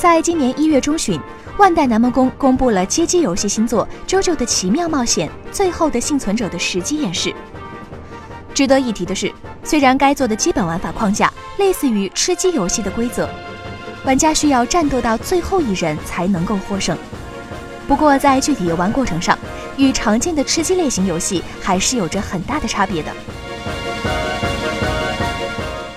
在今年一月中旬，万代南梦宫公布了街机游戏新作《JoJo 的奇妙冒险：最后的幸存者》的实机演示。值得一提的是，虽然该作的基本玩法框架类似于吃鸡游戏的规则，玩家需要战斗到最后一人才能够获胜。不过在具体游玩过程上，与常见的吃鸡类型游戏还是有着很大的差别的。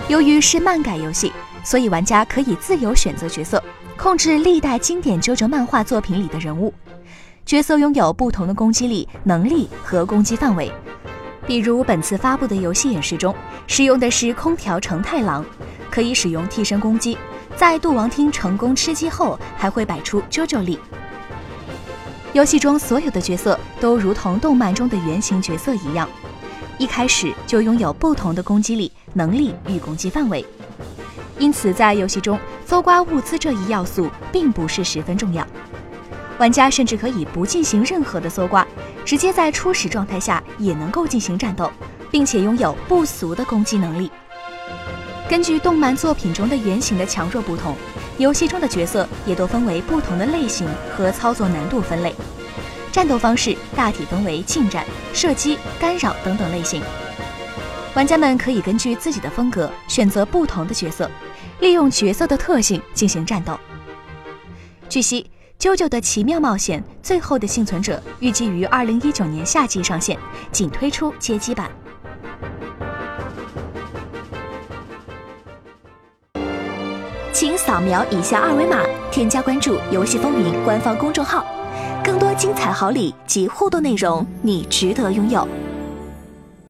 由于是漫改游戏，所以玩家可以自由选择角色，控制历代经典 JoJo 漫画作品里的人物。角色拥有不同的攻击力、能力和攻击范围。比如本次发布的游戏演示中，使用的是空调成太郎，可以使用替身攻击，在杜王厅成功吃鸡后，还会摆出 JoJo 力。游戏中所有的角色都如同动漫中的原型角色一样，一开始就拥有不同的攻击力、能力与攻击范围，因此在游戏中搜刮物资这一要素并不是十分重要。玩家甚至可以不进行任何的搜刮，直接在初始状态下也能够进行战斗，并且拥有不俗的攻击能力。根据动漫作品中的原型的强弱不同，游戏中的角色也都分为不同的类型和操作难度分类。战斗方式大体分为近战、射击、干扰等等类型。玩家们可以根据自己的风格选择不同的角色，利用角色的特性进行战斗。据悉。《啾啾的奇妙冒险：最后的幸存者》预计于二零一九年夏季上线，仅推出街机版。请扫描以下二维码，添加关注“游戏风云”官方公众号，更多精彩好礼及互动内容，你值得拥有。